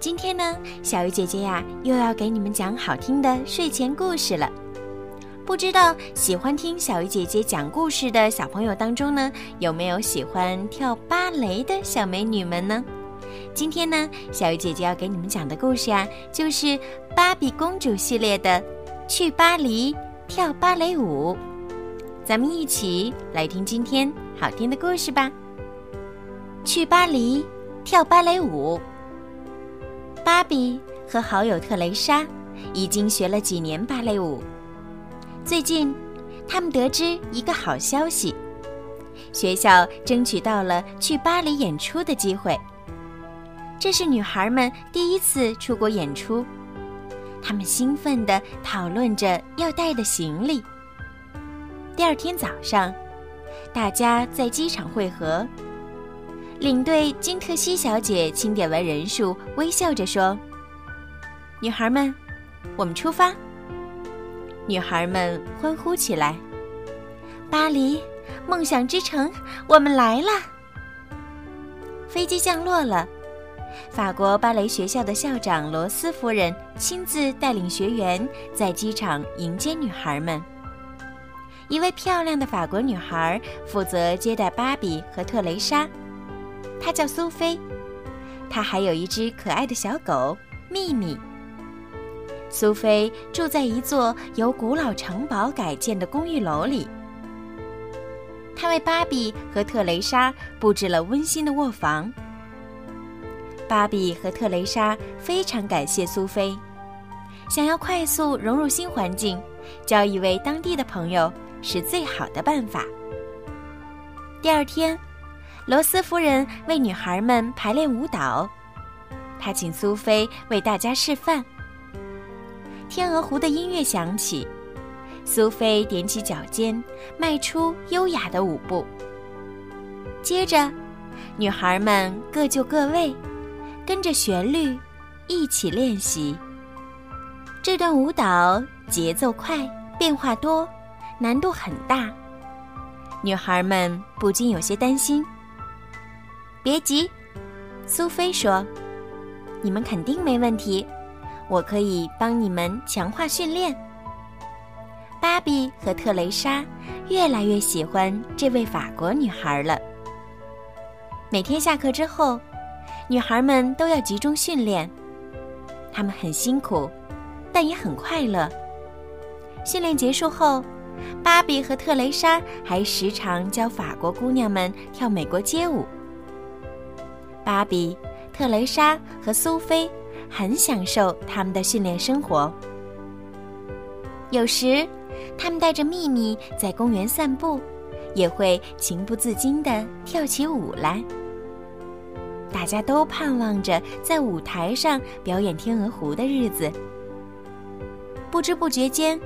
今天呢，小鱼姐姐呀，又要给你们讲好听的睡前故事了。不知道喜欢听小鱼姐姐讲故事的小朋友当中呢，有没有喜欢跳芭蕾的小美女们呢？今天呢，小鱼姐姐要给你们讲的故事呀，就是芭比公主系列的《去巴黎跳芭蕾舞》。咱们一起来听今天好听的故事吧。去巴黎跳芭蕾舞。芭比和好友特蕾莎已经学了几年芭蕾舞。最近，他们得知一个好消息：学校争取到了去巴黎演出的机会。这是女孩们第一次出国演出，她们兴奋地讨论着要带的行李。第二天早上，大家在机场汇合。领队金特西小姐清点完人数，微笑着说：“女孩们，我们出发。”女孩们欢呼起来：“巴黎，梦想之城，我们来了！”飞机降落了，法国芭蕾学校的校长罗斯夫人亲自带领学员在机场迎接女孩们。一位漂亮的法国女孩负责接待芭比和特蕾莎。她叫苏菲，她还有一只可爱的小狗秘密。苏菲住在一座由古老城堡改建的公寓楼里。她为芭比和特蕾莎布置了温馨的卧房。芭比和特蕾莎非常感谢苏菲，想要快速融入新环境，交一位当地的朋友是最好的办法。第二天。罗斯夫人为女孩们排练舞蹈，她请苏菲为大家示范。天鹅湖的音乐响起，苏菲踮起脚尖，迈出优雅的舞步。接着，女孩们各就各位，跟着旋律一起练习。这段舞蹈节奏快，变化多，难度很大。女孩们不禁有些担心。别急，苏菲说：“你们肯定没问题，我可以帮你们强化训练。”芭比和特蕾莎越来越喜欢这位法国女孩了。每天下课之后，女孩们都要集中训练，她们很辛苦，但也很快乐。训练结束后，芭比和特蕾莎还时常教法国姑娘们跳美国街舞。芭比、特蕾莎和苏菲很享受他们的训练生活。有时，他们带着秘密在公园散步，也会情不自禁地跳起舞来。大家都盼望着在舞台上表演《天鹅湖》的日子。不知不觉间，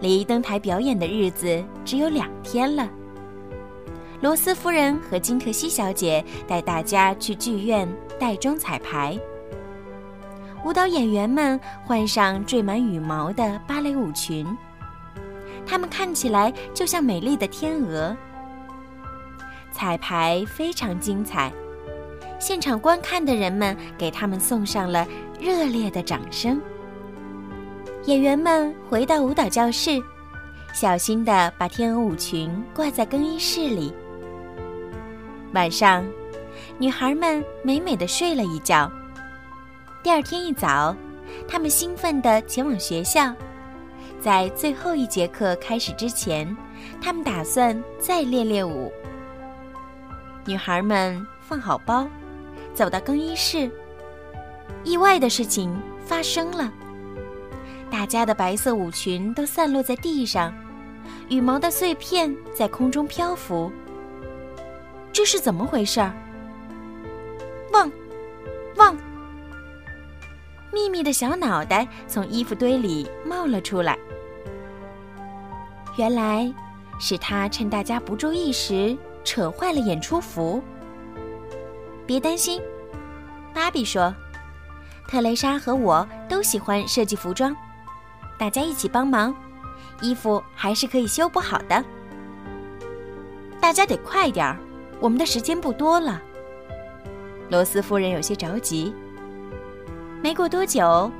离登台表演的日子只有两天了。罗斯夫人和金特西小姐带大家去剧院带妆彩排。舞蹈演员们换上缀满羽毛的芭蕾舞裙，她们看起来就像美丽的天鹅。彩排非常精彩，现场观看的人们给他们送上了热烈的掌声。演员们回到舞蹈教室，小心地把天鹅舞裙挂在更衣室里。晚上，女孩们美美的睡了一觉。第二天一早，她们兴奋地前往学校。在最后一节课开始之前，她们打算再练练舞。女孩们放好包，走到更衣室。意外的事情发生了：大家的白色舞裙都散落在地上，羽毛的碎片在空中漂浮。这是怎么回事儿？汪，汪！秘密的小脑袋从衣服堆里冒了出来。原来，是他趁大家不注意时扯坏了演出服。别担心，芭比说：“特蕾莎和我都喜欢设计服装，大家一起帮忙，衣服还是可以修补好的。大家得快点儿，我们的时间不多了。”罗斯夫人有些着急。没过多久，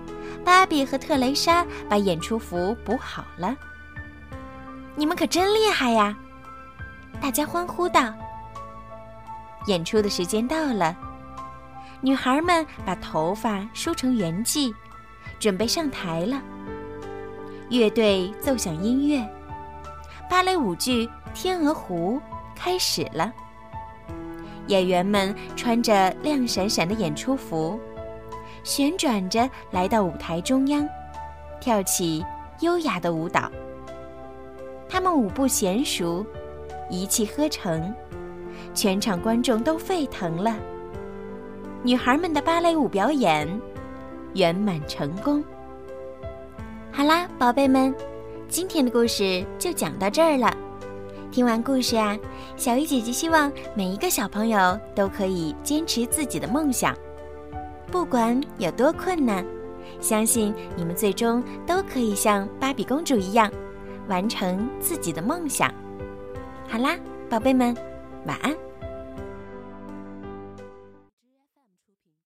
芭比和特蕾莎把演出服补好了。你们可真厉害呀！大家欢呼道。演出的时间到了，女孩们把头发梳成圆髻，准备上台了。乐队奏响音乐，芭蕾舞剧《天鹅湖》开始了。演员们穿着亮闪闪的演出服，旋转着来到舞台中央，跳起优雅的舞蹈。他们舞步娴熟，一气呵成，全场观众都沸腾了。女孩们的芭蕾舞表演圆满成功。好啦，宝贝们，今天的故事就讲到这儿了。听完故事啊，小鱼姐姐希望每一个小朋友都可以坚持自己的梦想，不管有多困难，相信你们最终都可以像芭比公主一样。完成自己的梦想。好啦，宝贝们，晚安。